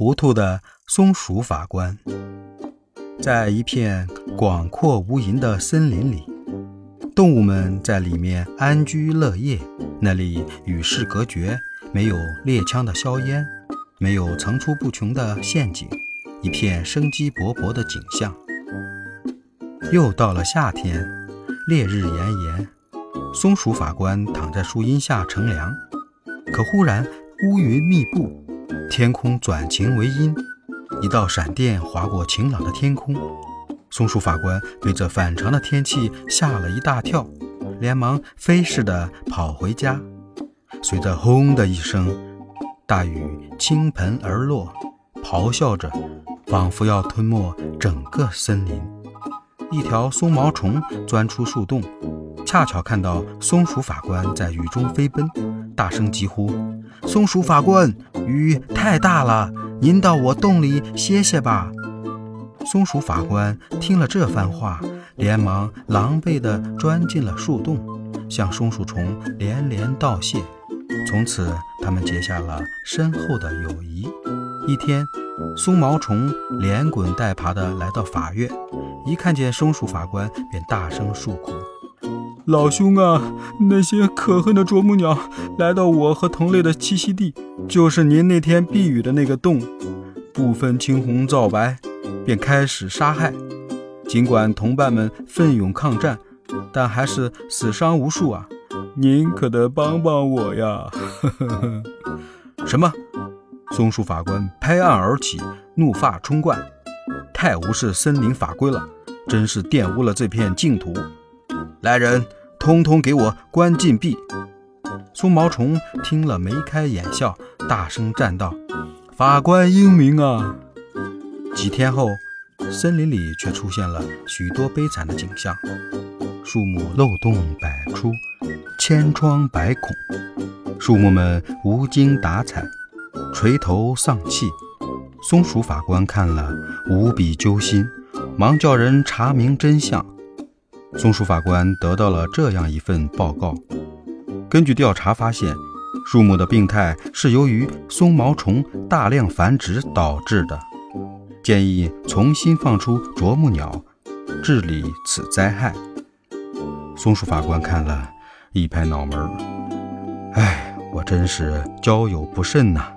糊涂的松鼠法官，在一片广阔无垠的森林里，动物们在里面安居乐业。那里与世隔绝，没有猎枪的硝烟，没有层出不穷的陷阱，一片生机勃勃的景象。又到了夏天，烈日炎炎，松鼠法官躺在树荫下乘凉。可忽然乌云密布。天空转晴为阴，一道闪电划过晴朗的天空。松鼠法官被这反常的天气吓了一大跳，连忙飞似的跑回家。随着“轰”的一声，大雨倾盆而落，咆哮着，仿佛要吞没整个森林。一条松毛虫钻出树洞，恰巧看到松鼠法官在雨中飞奔，大声疾呼：“松鼠法官！”雨太大了，您到我洞里歇歇吧。松鼠法官听了这番话，连忙狼狈地钻进了树洞，向松鼠虫连连道谢。从此，他们结下了深厚的友谊。一天，松毛虫连滚带爬地来到法院，一看见松鼠法官，便大声诉苦。老兄啊，那些可恨的啄木鸟来到我和同类的栖息地，就是您那天避雨的那个洞，不分青红皂白，便开始杀害。尽管同伴们奋勇抗战，但还是死伤无数啊！您可得帮帮我呀！什么？松鼠法官拍案而起，怒发冲冠，太无视森林法规了，真是玷污了这片净土！来人！通通给我关禁闭！松毛虫听了眉开眼笑，大声赞道：“法官英明啊！”几天后，森林里却出现了许多悲惨的景象：树木漏洞百出，千疮百孔；树木们无精打采，垂头丧气。松鼠法官看了无比揪心，忙叫人查明真相。松鼠法官得到了这样一份报告：根据调查发现，树木的病态是由于松毛虫大量繁殖导致的，建议重新放出啄木鸟，治理此灾害。松鼠法官看了一拍脑门：“哎，我真是交友不慎呐。”